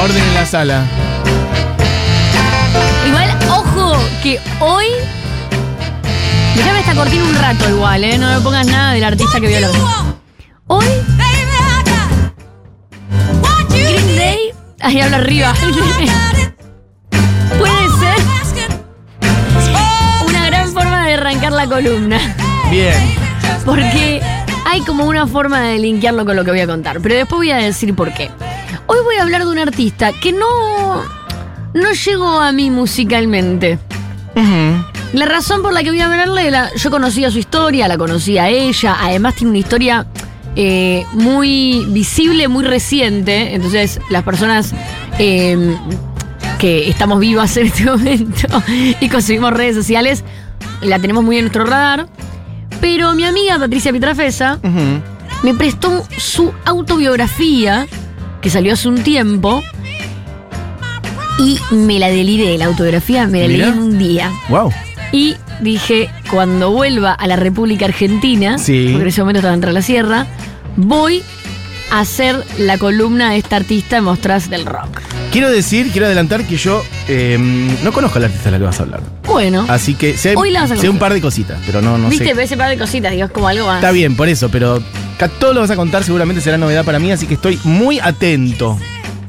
Orden en la sala. Igual, ojo, que hoy. Déjame esta cortina un rato igual, ¿eh? No me pongas nada del artista que vio la Hoy, Green Day. Ahí habla arriba. Puede ser una gran forma de arrancar la columna. Bien. Porque hay como una forma de linkearlo con lo que voy a contar. Pero después voy a decir por qué. Hoy voy a hablar de un artista que no. no llegó a mí musicalmente. La razón por la que voy a hablarle, la, yo conocía su historia, la conocía a ella, además tiene una historia eh, muy visible, muy reciente, entonces las personas eh, que estamos vivas en este momento y consumimos redes sociales, la tenemos muy en nuestro radar, pero mi amiga Patricia Pietrafesa Ujú. me prestó su autobiografía, que salió hace un tiempo, y me la deliré, la autobiografía, me la leí en un día. Wow. Y dije, cuando vuelva a la República Argentina, Sí. porque en ese momento estaba en la Sierra, voy a hacer la columna de esta artista en Mostras del Rock. Quiero decir, quiero adelantar que yo eh, no conozco a la artista de la que vas a hablar. Bueno, Así que sé, Hoy la vas a sé un par de cositas, pero no, no viste, sé. ese par de cositas, digo, es como algo más. Está bien, por eso, pero todo lo vas a contar seguramente será novedad para mí, así que estoy muy atento.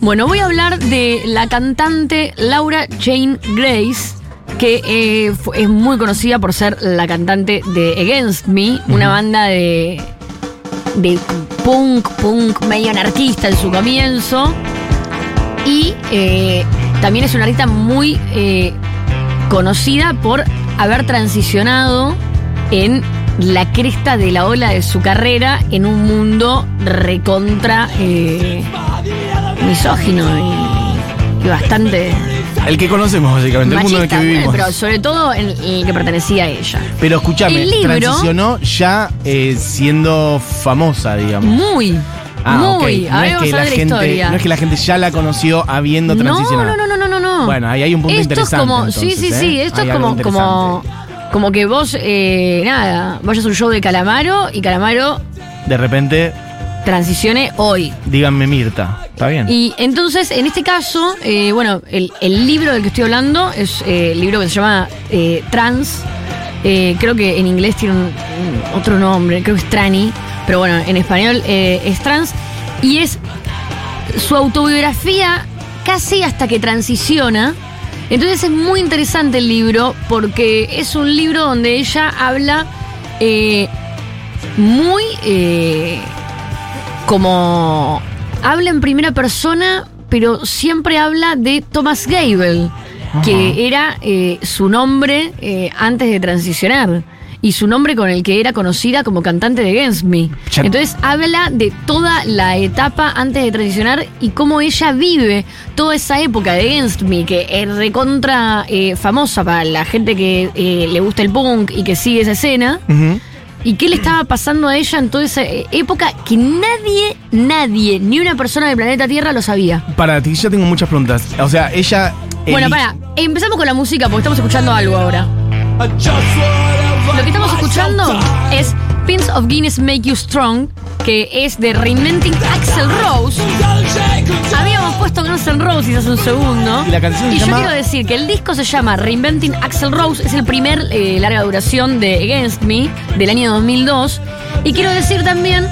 Bueno, voy a hablar de la cantante Laura Jane Grace, que eh, es muy conocida por ser la cantante de Against Me, una banda de, de punk, punk medio anarquista en su comienzo. Y eh, también es una artista muy eh, conocida por haber transicionado en la cresta de la ola de su carrera en un mundo recontra eh, misógino y, y bastante El que conocemos, básicamente, el mundo en el que vivimos. pero sobre todo en el que pertenecía a ella. Pero escúchame, El libro- transicionó ya eh, siendo famosa, digamos. Muy, Ah, muy. ok. No es, que la gente, historia. no es que la gente ya la conoció habiendo no, transicionado. no, no, no, no, no. Bueno, ahí hay un punto esto interesante. Es como, entonces, sí, sí, ¿eh? sí. Esto Hay es como. Como que vos, eh, nada, vayas a un show de Calamaro y Calamaro De repente, transicione hoy. díganme Mirta. ¿Está bien? Y entonces, en este caso, eh, bueno, el, el libro del que estoy hablando es eh, el libro que se llama eh, Trans. Creo que en inglés tiene un, un otro nombre, creo que es Trani, pero bueno, en español es Trans. Y es su autobiografía casi hasta que transiciona. Entonces es muy interesante el libro porque es un libro donde ella habla eh, muy eh, como habla en primera persona, pero siempre habla de Thomas Gable, que era eh, su nombre eh, antes de transicionar. Y su nombre con el que era conocida como cantante de Against Me. Ya- Entonces habla de toda la etapa antes de transicionar y cómo ella vive toda esa época de Against Me, que es recontra eh, famosa para la gente que eh, le gusta el punk y que sigue esa escena. ¿Y qué le estaba pasando a ella en toda esa eh, época que nadie, nadie, ni una persona del planeta Tierra lo sabía? Para ti, yo tengo muchas preguntas. O sea, ella. Bueno, para, empezamos con la música porque estamos escuchando algo ahora. Lo que estamos escuchando es Pins of Guinness Make You Strong, que es de Reinventing Axel Rose. Habíamos puesto Guns N' Roses hace un segundo. Y la canción se Y yo quiero decir que el disco se llama Reinventing Axel Rose, es el primer eh, larga duración de Against Me del año 2002. Y quiero decir también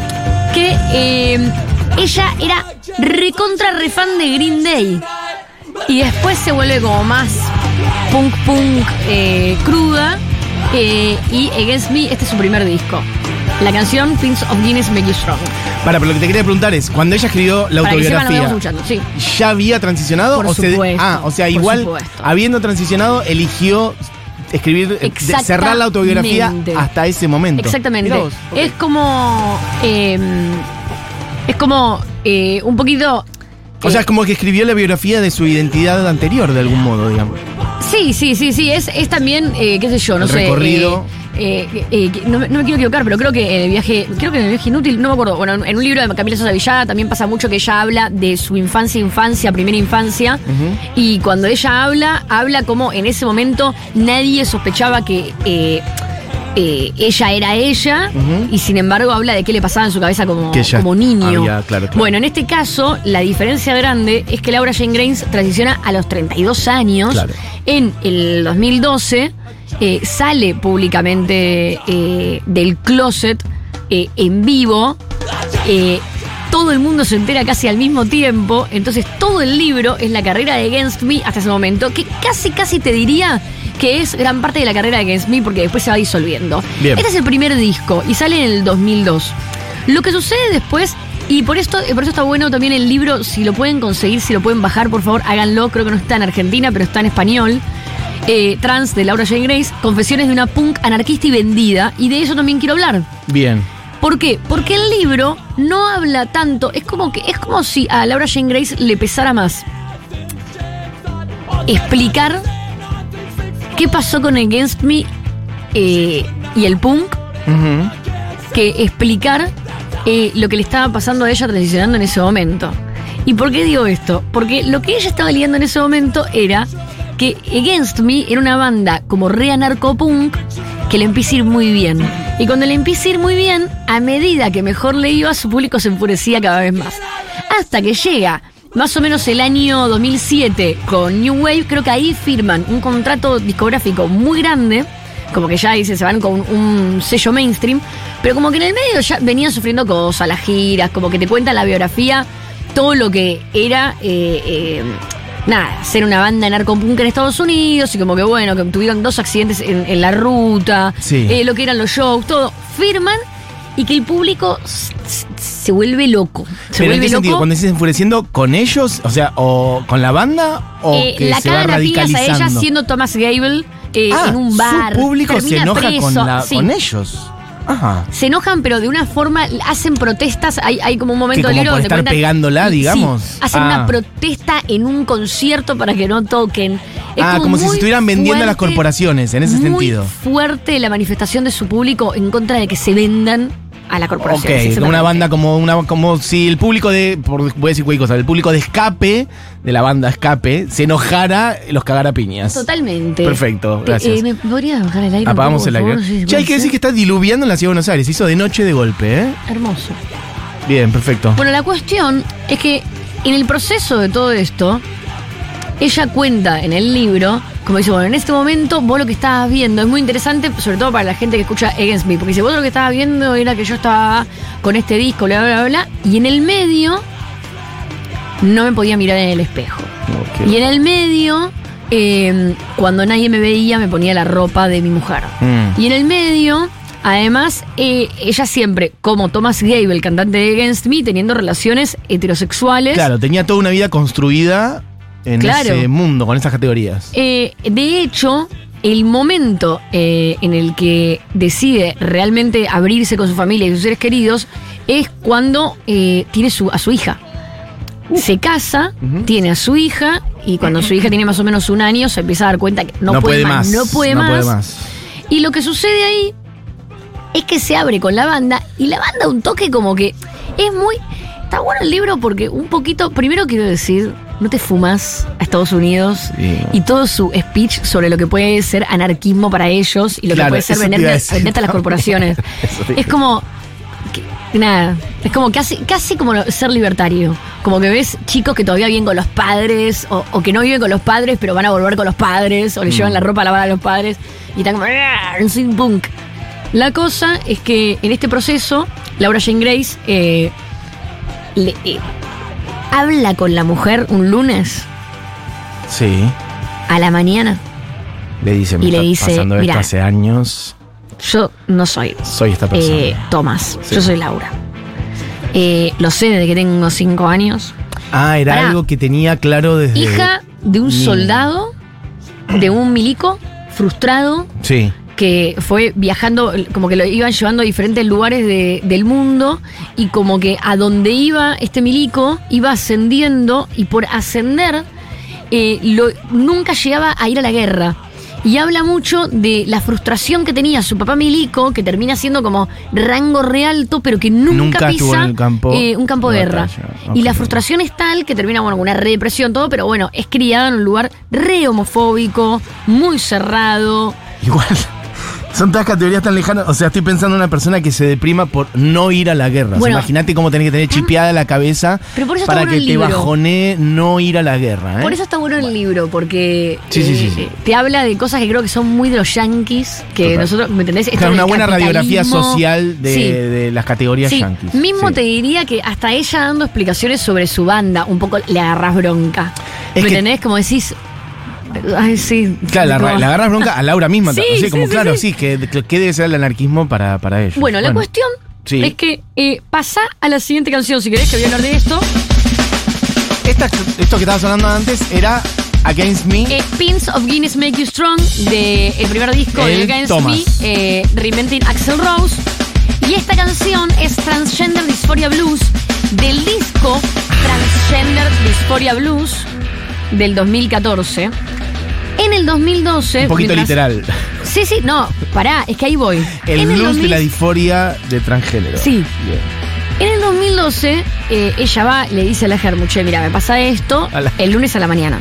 que eh, ella era recontra refan de Green Day. Y después se vuelve como más punk punk eh, cruda. Eh, y Against Me, este es su primer disco. La canción Pins of Guinness Make You Strong. Para, pero lo que te quería preguntar es: cuando ella escribió la Para que sepan lo que autobiografía. sí. ¿Ya había transicionado? Por o se- ah, o sea, igual, supuesto. habiendo transicionado, eligió escribir, eh, cerrar la autobiografía hasta ese momento. Exactamente. Vos. Es como. eh, es como eh, un poquito. O sea, eh, es como que escribió la biografía de su identidad anterior, de algún modo, digamos. Sí, sí, sí, sí. Es, es también, eh, qué sé yo, no El sé. recorrido. eh, eh, eh, no, no me quiero equivocar, pero creo que en el viaje, creo que en el viaje inútil, no me acuerdo. Bueno, en un libro de Camila Sosa Villada también pasa mucho que ella habla de su infancia, infancia, primera infancia. Y cuando ella habla, habla como en ese momento nadie sospechaba que. Eh, ella era ella y sin embargo habla de qué le pasaba en su cabeza como, Que como niño. había- claro, claro. Bueno, en este caso, la diferencia grande es que Laura Jane Grace transiciona a los 32 años. Claro. En el 2012 eh, sale públicamente eh, del closet eh, en vivo. Todo el mundo se entera casi al mismo tiempo. Entonces, todo el libro es la carrera de Against Me hasta ese momento, que casi, casi te diría que es gran parte de la carrera de Against Me porque después se va disolviendo. Bien. Este es el primer disco y sale en el 2002. Lo que sucede después, y por esto, por eso está bueno también el libro, si lo pueden conseguir, si lo pueden bajar, por favor, háganlo. Creo que no está en Argentina, pero está en español. Eh, trans de Laura Jane Grace, Confesiones de una punk anarquista y vendida, y de eso también quiero hablar. Bien. ¿Por qué? Porque el libro no habla tanto, es como que es como si a Laura Jane Grace le pesara más explicar qué pasó con Against Me eh, y el punk que explicar eh, lo que le estaba pasando a ella transicionando en ese momento. ¿Y por qué digo esto? Porque lo que ella estaba lidiando en ese momento era que Against Me era una banda como re anarcopunk que le empieza a ir muy bien. Y cuando le empieza a ir muy bien, a medida que mejor le iba, su público se enfurecía cada vez más. Hasta que llega más o menos el año 2007 con New Wave, creo que ahí firman un contrato discográfico muy grande, como que ya dice, se van con un sello mainstream, pero como que en el medio ya venían sufriendo cosas, las giras, como que te cuentan la biografía, todo lo que era, eh, eh, nada, ser una banda narcopunk en Estados Unidos y como que bueno, que tuvieron dos accidentes en, en la ruta, Sí. eh, lo que eran los shows, todo, firman y que el público se vuelve loco. Se Pero en vuelve qué loco. sentido, cuando dices enfureciendo con ellos, o sea, o con la banda, o Eh, que la se va cagan a radicalizando. ella siendo Thomas Gable eh, Ah, en un bar. Su público se enoja con, preso. la- Sí. con ellos. Ajá. Se enojan, pero de una forma, hacen protestas. Hay, hay como un momento del libro por donde estar cuentan- pegándola, Sí, digamos. hacen Ah. una protesta en un concierto para que no toquen. Es ah, como si se muy estuvieran vendiendo a las corporaciones, en ese muy sentido. fuerte la manifestación de su público en contra de que se vendan a la corporación. Ok, exactamente. una banda como una como si el público de por, voy a decir cualquier cosa, el público de escape de la banda Escape se enojara, los cagara piñas. Totalmente. Perfecto, gracias. eh, ¿Me podría bajar el aire? Apagamos poco, el aire. Sí, Che, hay que decir que está diluviando en la ciudad de Buenos Aires. Hizo de noche de golpe, ¿eh? Hermoso. Bien, perfecto. Bueno, la cuestión es que en el proceso de todo esto, ella cuenta en el libro, como dice, bueno, en este momento vos lo que estabas viendo es muy interesante, sobre todo para la gente que escucha Against Me, porque dice, vos lo que estabas viendo era que yo estaba con este disco, bla, bla, bla, bla, y en el medio no me podía mirar en el espejo. Y en el medio, eh, cuando nadie me veía, me ponía la ropa de mi mujer. Mm. Y en el medio, además, eh, ella siempre, como Thomas Gable, el cantante de Against Me, teniendo relaciones heterosexuales. Claro, tenía toda una vida construida en Claro. ese mundo, con esas categorías. Eh, de hecho, el momento eh, en el que decide realmente abrirse con su familia y sus seres queridos es cuando eh, tiene su, a su hija. Se casa, tiene a su hija y cuando su hija tiene más o menos un año se empieza a dar cuenta que no, puede, más, no puede más. Y lo que sucede ahí es que se abre con la banda y la banda un toque como que es muy... Está bueno el libro porque un poquito, primero quiero decir, no te fumas a Estados Unidos Sí. y todo su speech sobre lo que puede ser anarquismo para ellos y lo Claro, que puede ser a venderte, venderte a las corporaciones. A es como... nada, es como casi, casi como ser libertario. Como que ves chicos que todavía viven con los padres o, o que no viven con los padres pero van a volver con los padres o le Mm. llevan la ropa a lavar a los padres y están como... "Ah, Soy punk. La cosa es que en este proceso, Laura Jane Grace eh, le- eh, habla con la mujer un lunes Sí. a la mañana. Le dice, me Y le dice, pasando "Mira, esto hace años. Yo no soy Soy esta persona. eh, Tomás, Sí. yo soy Laura. Eh, lo sé desde que tengo cinco años. ah, era pará. algo que tenía claro desde. Hija de un soldado, de un milico frustrado Sí. Que fue viajando, como que lo iban llevando a diferentes lugares de- del mundo y como que a donde iba este milico iba ascendiendo y por ascender eh, lo- nunca llegaba a ir a la guerra. Y habla mucho de la frustración que tenía su papá milico, que termina siendo como rango re alto, pero que nunca, pisa campo eh, un campo de guerra. Y la frustración es tal que termina bueno, con una re depresión, todo, pero bueno, es criada en un lugar re homofóbico, muy cerrado. Igual. Son todas categorías tan lejanas. O sea, estoy pensando en una persona que se deprima por no ir a la guerra. O sea, Bueno. Imagínate cómo tenés que tener chipeada la cabeza Pero por eso está para bueno que el te libro. bajonee no ir a la guerra. ¿eh? Por eso está bueno el libro, porque eh, Sí, sí, sí, sí. te habla de cosas que creo que son muy de los yankees, que Total. nosotros, ¿me entendés? Esto Claro, del una buena radiografía capitalismo. social de, Sí. de las categorías Sí, yanquis. mismo te diría que hasta ella dando explicaciones sobre su banda, un poco le agarras bronca. Es ¿Me que- entendés? Como decís. Ay, sí. Claro, la, la agarras bronca a Laura misma. Sí, como sí, claro, sí. que, que debe ser el anarquismo para, para ellos. Bueno, la cuestión es que eh, pasa a la siguiente canción, si querés que voy a hablar de esto. Esta- esto que estabas hablando antes era Against Me. Eh, Pins of Guinness Make You Strong, de el primer disco de Against Thomas. Me, eh, Reinventing Axel Rose. Y esta canción es Transgender Dysphoria Blues, del disco Transgender Dysphoria Blues del 2014. En el 2012. un poquito mientras- literal. Sí, sí, no, pará, es que ahí voy. El En blues de 2000 la disforia de transgénero. Sí. Bien. En el 2012, eh, ella va, le dice a la Germuche, mira, me pasa esto la- el lunes a la mañana.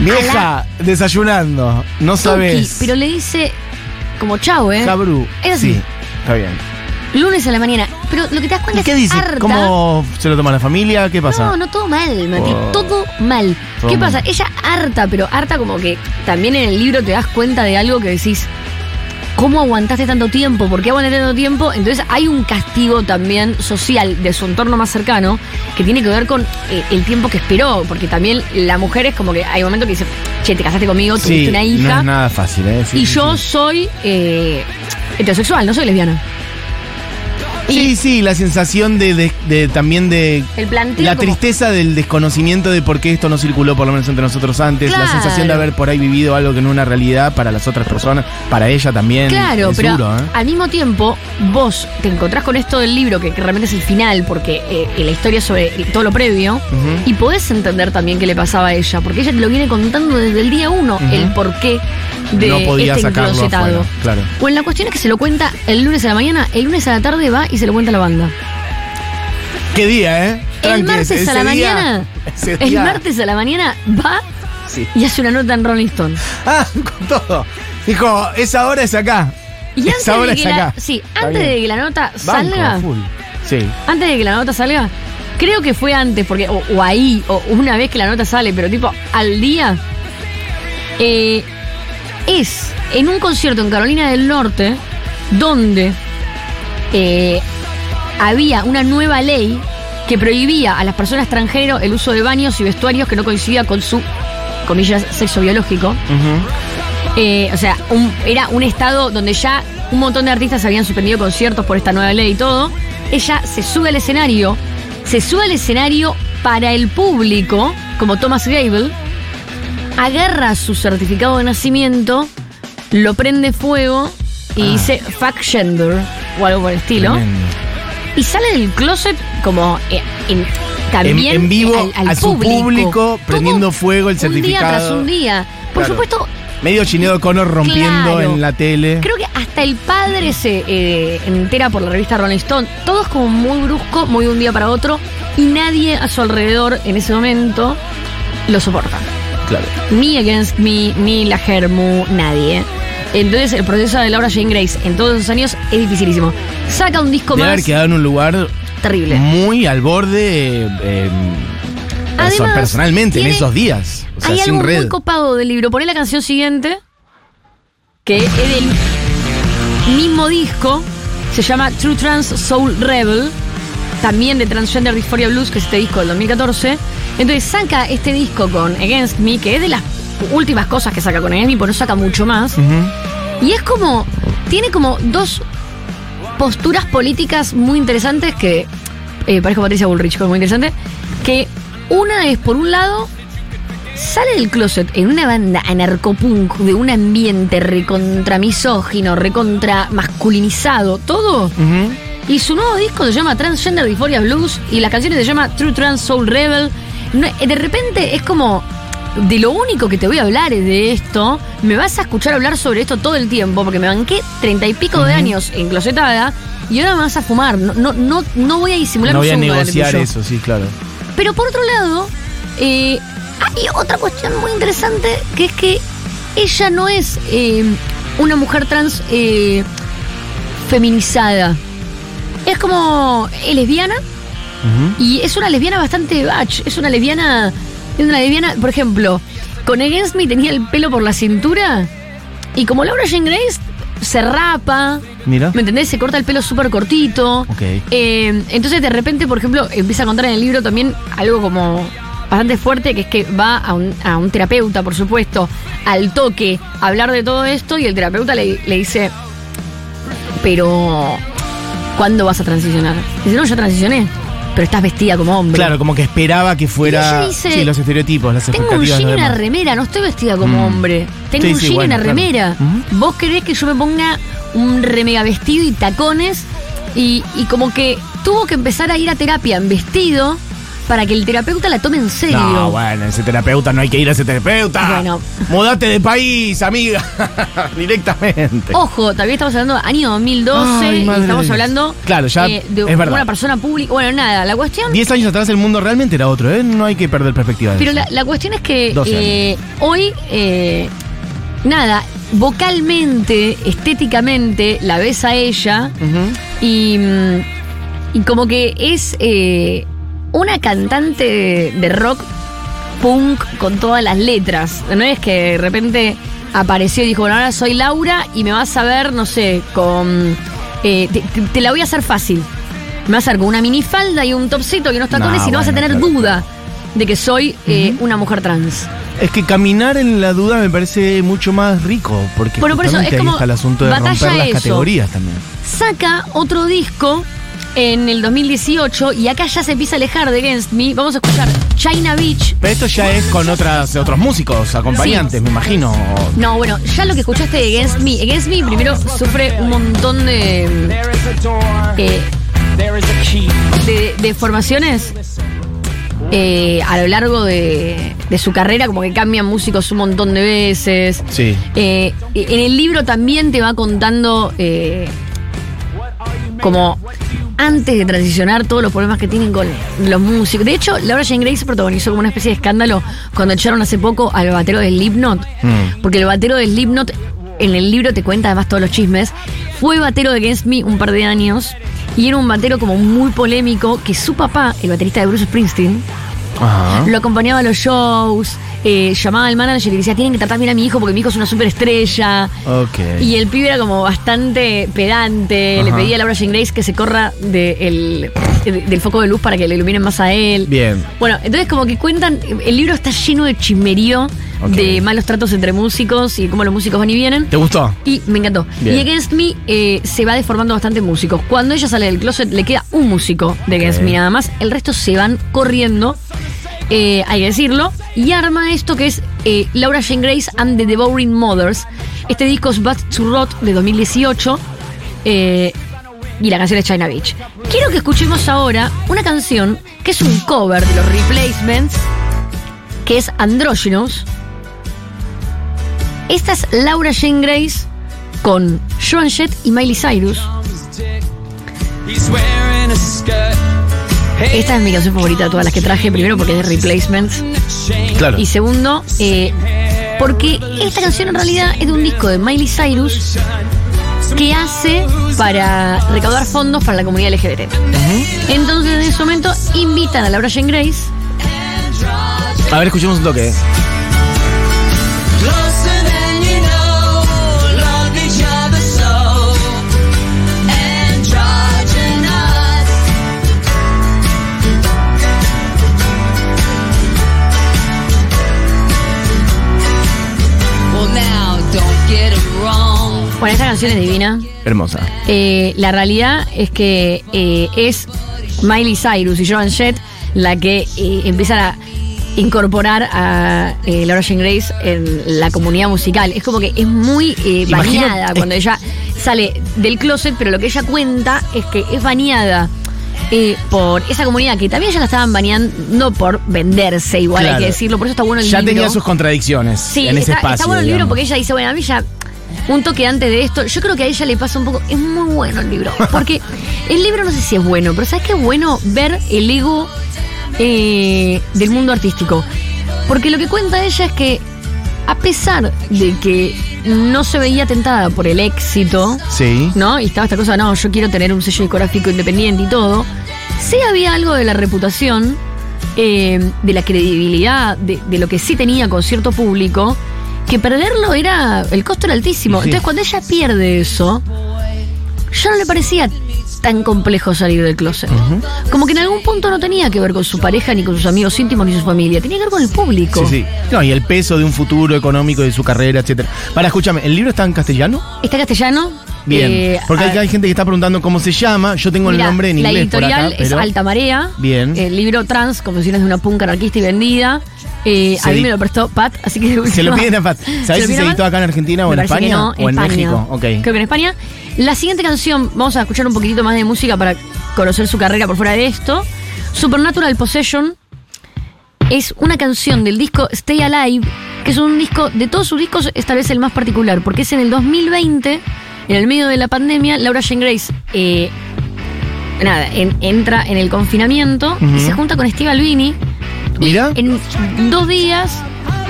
Vieja, desayunando. No Tuki, sabes. pero le dice como chau, ¿eh? Cabru. Es así. Sí, está bien. Lunes a la mañana. Pero lo que te das ¿Y cuenta qué es dice? harta. ¿Cómo se lo toma la familia? ¿Qué pasa? No, no, todo mal, Mati. Oh. Todo mal. Todo ¿Qué mal. pasa? Ella harta, pero harta como que también en el libro te das cuenta de algo que decís. ¿Cómo aguantaste tanto tiempo? ¿Por qué aguantaste tanto tiempo? Entonces hay un castigo también social de su entorno más cercano que tiene que ver con eh, el tiempo que esperó. Porque también la mujer es como que hay momentos que dice, che, te casaste conmigo, tuviste sí, una no hija. es nada fácil, ¿eh? Sí, y sí, yo soy eh, heterosexual, no soy lesbiana. Sí, sí, la sensación de, de- de- también de El la como- tristeza del desconocimiento de por qué esto no circuló por lo menos entre nosotros antes, la sensación de haber por ahí vivido algo que no es una realidad para las otras personas, para ella también. Claro, pero duro, ¿eh? al mismo tiempo vos te encontrás con esto del libro, que, que realmente es el final, porque eh, la historia es sobre todo lo previo, y podés entender también qué le pasaba a ella, porque ella te lo viene contando desde el día uno, Ujú. el porqué de no podía este sacarlo afuera, claro. Bueno, la cuestión es que se lo cuenta el lunes a la mañana, el lunes a la tarde va y se lo cuenta a la banda. ¿Qué día, eh? El martes ese a la mañana, el martes a la mañana va Sí. y hace una nota en Rolling Stone. Ah, con todo. Dijo, esa hora es acá. Y antes Esa hora de que es la, acá. sí, Está antes bien. de que la nota Banco, salga, full. Sí. antes de que la nota salga, creo que fue antes, porque, o, o ahí, o una vez que la nota sale, pero tipo al día, eh, es en un concierto en Carolina del Norte, donde eh, había una nueva ley que prohibía a las personas transgénero el uso de baños y vestuarios que no coincidía con su, comillas, sexo biológico. Eh, o sea, un- era un estado donde ya un montón de artistas habían suspendido conciertos por esta nueva ley y todo. Ella se sube al escenario, se sube al escenario para el público, como Thomas Gable, agarra su certificado de nacimiento, lo prende fuego y Ah. dice fuck gender o algo por el estilo. Tremendo. Y sale del closet como eh, en, también En- en vivo, al, al a su público, prendiendo fuego el Un día certificado. tras un día. Por Claro. supuesto, Medio Chinedo Connor rompiendo Claro. en la tele. Creo que hasta el padre se eh, entera por la revista Rolling Stone. Todo es como muy brusco, muy de un día para otro. Y nadie a su alrededor en ese momento lo soporta. Claro. Ni Against Me, ni la Germu, nadie. Entonces el proceso de Laura Jane Grace en todos esos años es dificilísimo. Saca un disco Debe más haber quedado en un lugar terrible. muy al borde eh, Además, personalmente en esos días. O sea, Hay algo red. muy copado del libro. Poné la canción siguiente, que es del mismo disco. Se llama True Trans Soul Rebel. También de Transgender Dysphoria Blues, que es este disco del 2014. Entonces saca este disco con Against Me, que es de las últimas cosas que saca con Me, porque no saca mucho más. Y es como. Tiene como dos posturas políticas muy interesantes que. Eh, parezco Patricia Bullrich, pero muy interesante. Que una es, por un lado, sale del closet en una banda anarcopunk de un ambiente recontra misógino, recontra masculinizado, todo. Y su nuevo disco se llama Transgender Dysphoria Blues y las canciones se llama True Trans Soul Rebel. De repente es como de lo único que te voy a hablar es de esto. Me vas a escuchar hablar sobre esto todo el tiempo porque me banqué treinta y pico de años enclosetada y ahora me vas a fumar. No, no, no, no voy a disimular No un voy a negociar eso, sí, claro. Pero por otro lado, eh, hay otra cuestión muy interesante que es que ella no es eh, una mujer trans eh, feminizada. Es como es lesbiana y es una lesbiana bastante bach. Es una lesbiana, es una lesbiana, por ejemplo, con Against Me tenía el pelo por la cintura y como Laura Jane Grace se rapa, Mira. ¿me entendés? Se corta el pelo súper cortito. Eh, entonces de repente, por ejemplo, empieza a contar en el libro también algo como bastante fuerte, que es que va a un, a un terapeuta, por supuesto, al toque, a hablar de todo esto y el terapeuta le, le dice, pero ¿cuándo vas a transicionar? Dice, no, ya transicioné, pero estás vestida como hombre. Claro, como que esperaba que Y fuera. ella dice, sí, los estereotipos, las Tengo un jean y una remera, no estoy vestida como Mm. hombre. Tengo Sí, un sí, jean y bueno, una claro. remera. Vos querés que yo me ponga un remega vestido y tacones y, y como que tuvo que empezar a ir a terapia en vestido para que el terapeuta la tome en serio. No, bueno, ese terapeuta no hay que ir a ese terapeuta. Bueno. Mudate de país, amiga. Directamente. Ojo, también estamos hablando de año 2012 Ay, y madre estamos hablando Claro, ya eh, de es verdad. una persona pública. Bueno, nada, la cuestión Diez años atrás el mundo realmente era otro, ¿eh? No hay que perder perspectiva de Pero eso. la, la cuestión es que 12 eh, hoy, eh, nada, vocalmente, estéticamente, la ves a ella y, mm, y como que es eh, una cantante de, rock punk con todas las letras. No es que de repente apareció y dijo, bueno, ahora soy Laura y me vas a ver, no sé, con... eh, te, la voy a hacer fácil. Me vas a ver con una minifalda y un topsito y unos tacones No, y no vas a tener claro, duda de que soy eh, una mujer trans. Es que caminar en la duda me parece mucho más rico, porque Bueno, por eso es ahí como está el asunto de romper las eso. categorías también. Saca otro disco en el 2018 y acá ya se empieza a alejar de Against Me. Vamos a escuchar China Beach. Pero esto ya es con otras, otros músicos, acompañantes, me imagino. No, bueno, ya lo que escuchaste de Against Me. Against Me primero sufre un montón de, eh, de, de formaciones eh, a lo largo de, de su carrera, como que cambian músicos un montón de veces. Sí. Eh, en el libro también te va contando eh, como antes de transicionar todos los problemas que tienen con los músicos. De hecho, Laura Jane Grace protagonizó como una especie de escándalo cuando echaron hace poco al batero de Slipknot. Mm. Porque el batero de Slipknot, en el libro te cuenta además todos los chismes, fue batero de Against Me un par de años y era un batero como muy polémico que su papá, el baterista de Bruce Springsteen, Ajá. lo acompañaba a los shows, eh, llamaba al manager y decía, tienen que tratar bien a mi hijo porque mi hijo es una superestrella. Ok. Y el pibe era como bastante pedante, le pedía a Laura Jane Grace que se corra de el- de- del foco de luz para que le iluminen más a él. Bien. Bueno, entonces como que cuentan, el libro está lleno de chismerío, de malos tratos entre músicos y cómo los músicos van y vienen. ¿Te gustó? Y me encantó. Bien. Y Against Me eh, se va deformando bastante músicos. Cuando ella sale del closet, le queda un músico de Against. Me nada más. El resto se van corriendo, eh, hay que decirlo. Y arma esto que es eh, Laura Jane Grace and the Devouring Mothers. Este disco es Bad to Rot de 2018. eh, y la canción es China Beach. Quiero que escuchemos ahora una canción que es un cover de los Replacements, que es Androgynous. Esta es Laura Jane Grace con Joan Jett y Miley Cyrus. Esta es mi canción favorita de todas las que traje. Primero porque es de Replacements. Claro. Y segundo, eh, porque esta canción en realidad es de un disco de Miley Cyrus que hace para recaudar fondos para la comunidad LGBT. Entonces en ese momento invitan a Laura Jane Grace A ver, escuchemos un toque. Bueno, esta canción es divina. Hermosa. Eh, la realidad es que eh, es Miley Cyrus y Joan Jett la que eh, empiezan a incorporar a eh, Laura Jane Grace en la comunidad musical. Es como que es muy baneada cuando ella sale del closet, pero lo que ella cuenta es que es baneada. eh, por esa comunidad que también ya la estaban baneando por venderse, igual hay Claro. que decirlo, por eso está bueno el Ya libro. tenía sus contradicciones Sí, en ese está, espacio. está bueno el libro porque ella dice, bueno, a mí ya un toque antes de esto, yo creo que a ella le pasa un poco, es muy bueno el libro, porque el libro no sé si es bueno, pero ¿sabes qué es bueno ver el ego eh, del mundo artístico? Porque lo que cuenta ella es que a pesar de que no se veía tentada por el éxito, Sí. ¿no? Y estaba esta cosa, no, yo quiero tener un sello discográfico independiente y todo. Sí había algo de la reputación, eh, de la credibilidad, de, de lo que sí tenía con cierto público, que perderlo era. El costo era altísimo. Sí. Entonces, cuando ella pierde eso, ya no le parecía tan complejo salir del closet. Como que en algún punto no tenía que ver con su pareja, ni con sus amigos íntimos, ni su familia. Tenía que ver con el público. Sí, sí. No, y el peso de un futuro económico de su carrera, etcétera. Para, escúchame, ¿el libro está en castellano? Está castellano. Bien. eh, Porque hay, gente que está preguntando cómo se llama. Yo tengo el nombre en la inglés por editorial acá, es pero- Alta Marea. Bien. El libro trans, Confesiones de una punk anarquista y vendida. Eh, a mí me lo prestó Pat, así que... Se lo piden a Pat. ¿Sabes si se editó acá en Argentina o en España? no, o en España. México. Ok. Creo que en España. La siguiente canción, vamos a escuchar un poquitito más de música para conocer su carrera por fuera de esto. Supernatural Possession es una canción del disco Stay Alive, que es un disco, de todos sus discos, esta vez el más particular, porque es en el 2020, en el medio de la pandemia, Laura Jane Grace eh, nada, en- entra en el confinamiento y se junta con Steve Albini. y Mira. En dos días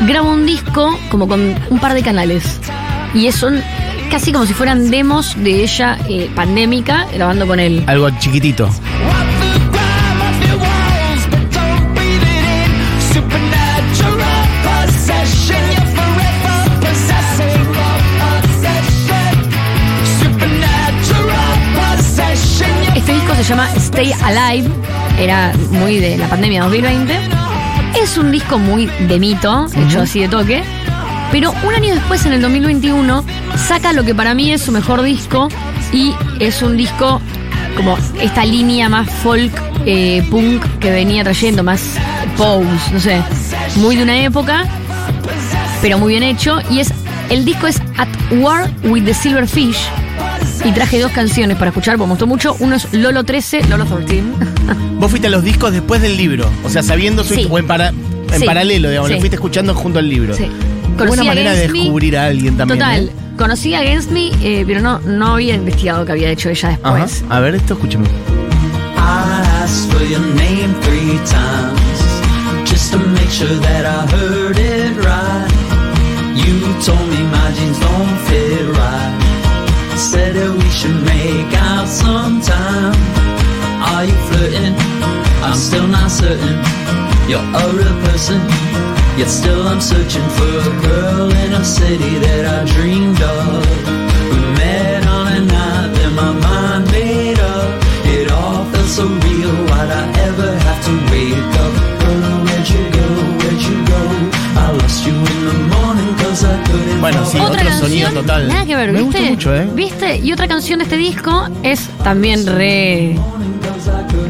graba un disco como con un par de canales. Y es- son casi como si fueran demos de ella eh, pandémica grabando con él. Algo chiquitito. Este disco se llama Stay Alive, era muy de la pandemia 2020. Es un disco muy de mito, hecho así de toque. Pero un año después, en el 2021, saca lo que para mí es su mejor disco y es un disco como esta línea más folk, eh, punk que venía trayendo, más pose, no sé, muy de una época, pero muy bien hecho. Y es el disco es At War with the Silverfish. Y traje dos canciones para escuchar, porque me gustó mucho. Uno es Lolo 13, Lolo 13. Vos fuiste a los discos después del libro. O sea, sabiendo su Sí. o en, para- en Sí. paralelo, digamos. Lo Sí. fuiste escuchando junto al libro. Buena manera de descubrir a alguien también. Total. ¿eh? Conocí a Against Me, eh, pero no, no había investigado qué había hecho ella Ajá. después. A ver, esto escúchame. I asked for your name three times just to make sure that I heard it right. You told me my jeans don't fit right. Said that we should make out sometime. Are you flirting? I'm still not certain. You're a real person, yet still I'm searching for a girl in a city that I dreamed of. We met on a night that my mind made up. It all felt so real. Why'd I ever have to wake up? Girl, where'd you go? Where'd you go? I lost you in the morning 'cause I couldn't Bueno, sí, Otra otro canción, sonido total. Nada que ver, Me ¿viste? gustó mucho, ¿eh? ¿Viste? Y otra canción de este disco es también re.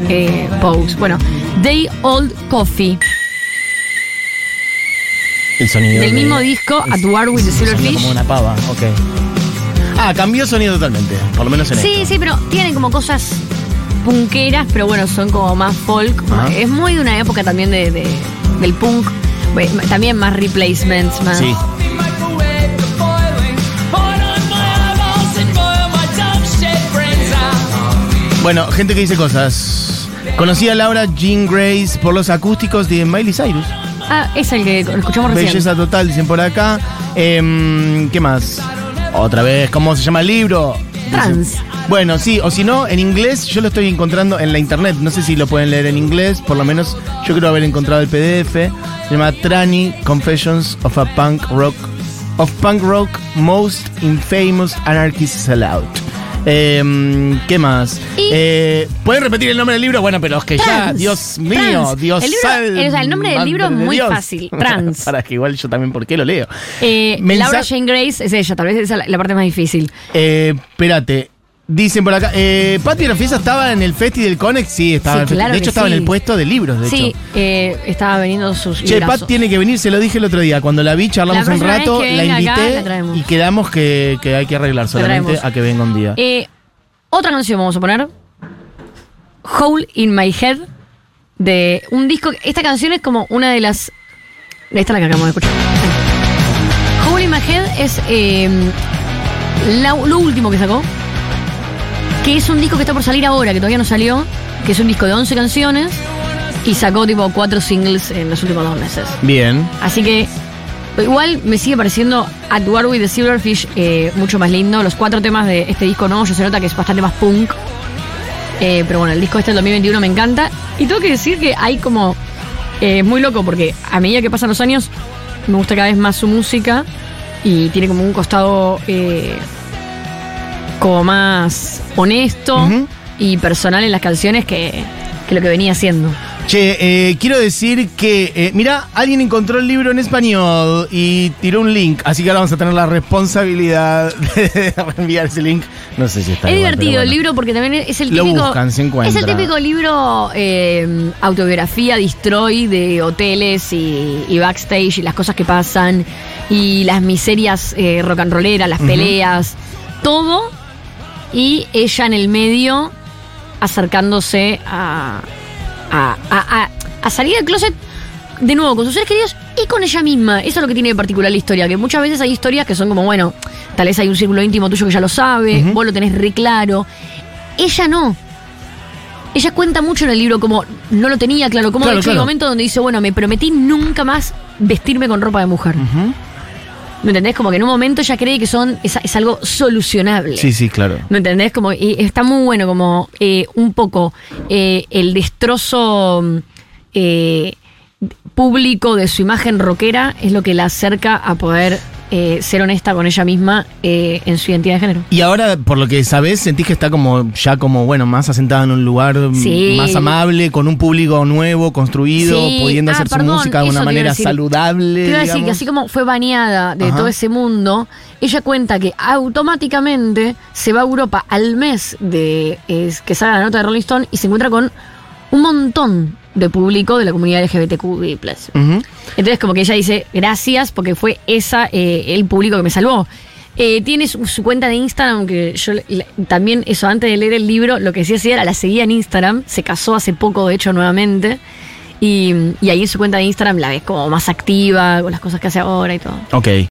Eh, Pose. Bueno, Day Old Coffee. El sonido. Del de- mismo disco, es- At War with the Silverfish. Como una pava, ok. Ah, cambió sonido totalmente. Por lo menos en Sí, esto. sí, pero tienen como cosas punkeras, pero bueno, son como más folk. Ajá. Es muy de una época también de, de- del punk. También más replacements, más. Sí. Bueno, gente que dice cosas. Conocí a Laura Jean Grace por los acústicos de Miley Cyrus. Ah, es el que escuchamos recién. Belleza total, dicen por acá. Em, ¿Qué más? Otra vez, ¿cómo se llama el libro? Dicen- Trans. Bueno, sí, o si no, en inglés yo lo estoy encontrando en la internet. No sé si lo pueden leer en inglés, por lo menos yo creo haber encontrado el PDF. Se llama Trani Confessions of a Punk Rock of Punk Rock Most Infamous Anarchist Sellout. Em, ¿Qué más? Y- Eh, ¿Pueden repetir el nombre del libro? Bueno, pero es que ya, Trans. Dios mío, Trans. Dios El libro- sal- o sea, el nombre del libro es madre de muy fácil, Trans. Para que igual yo también, ¿por qué lo leo? Eh, Mensa- Laura Jane Grace es ella, tal vez esa es la, la parte más difícil. Eh, espérate. Dicen por acá, eh, Pati Rafiesa estaba en el Festi del Conex, sí, estaba Sí, en el Festi- claro De hecho, estaba sí. en el puesto de libros, de sí, hecho. eh, estaba vendiendo sus Che, librazos. Pat tiene que venir, se lo dije el otro día. Cuando la vi, charlamos La un rato, la acá, invité la y quedamos que, que hay que arreglar solamente a que venga un día. Eh, otra canción vamos a poner. Hole in My Head. De un disco. Esta canción es como una de las. Esta es la que acabamos de escuchar. Hole in My Head es eh, la- lo último que sacó. Que es un disco que está por salir ahora, que todavía no salió. Que es un disco de 11 canciones. Y sacó tipo cuatro singles en los últimos dos meses. Bien. Así que Igual me sigue pareciendo At War with the Silverfish eh, mucho más lindo. Los cuatro temas de este disco nuevo, yo se nota que es bastante más punk. Eh, pero bueno, el disco este del 2021 me encanta. Y tengo que decir que hay como. eh, muy loco porque a medida que pasan los años, me gusta cada vez más su música. Y tiene como un costado. Como más honesto y personal en las canciones que, que lo que venía haciendo. Che, eh, quiero decir que, eh, mira, alguien encontró el libro en español y tiró un link, así que ahora vamos a tener la responsabilidad de reenviar ese link. No sé si está Es igual, divertido el bueno. libro porque también es el Lo típico. buscan, se. Es el típico libro eh, autobiografía Destroy de hoteles y, y backstage y las cosas que pasan y las miserias eh, rock and rolleras, las peleas, todo. Y ella en el medio acercándose a, a, a- a- a salir del closet de nuevo con sus seres queridos y con ella misma. Eso es lo que tiene de particular la historia, que muchas veces hay historias que son como, bueno, tal vez hay un círculo íntimo tuyo que ya lo sabe, vos lo tenés re claro. Ella no. Ella cuenta mucho en el libro como no lo tenía claro, como Claro, de hecho hay claro. momentos donde dice, bueno, me prometí nunca más vestirme con ropa de mujer. Ujú. ¿Me entendés? Como que en un momento ella cree que son es, es algo solucionable. Sí, sí, claro. ¿Me entendés? Como, y está muy bueno como eh, un poco eh, el destrozo eh, público de su imagen rockera es lo que la acerca a poder eh, ser honesta con ella misma eh, en su identidad de género. Y ahora, por lo que sabés, sentís que está como ya como, bueno, más asentada en un lugar mm, Sí. más amable, con un público nuevo, construido, Sí. pudiendo Ah, hacer perdón, su música de una manera decir. saludable. Te iba a decir que así como fue baneada de Ajá. todo ese mundo, ella cuenta que automáticamente se va a Europa al mes de que sale la nota de Rolling Stone y se encuentra con un montón de público de la comunidad LGBTQI+. Ujú. Entonces como que ella dice, gracias porque fue esa eh, el público que me salvó. Eh, tiene su, su cuenta de Instagram, que yo le- también eso antes de leer el libro, lo que sí hacía era la seguía en Instagram, se casó hace poco de hecho nuevamente, y, y ahí en su cuenta de Instagram la ves como más activa, con las cosas que hace ahora y todo. Ok.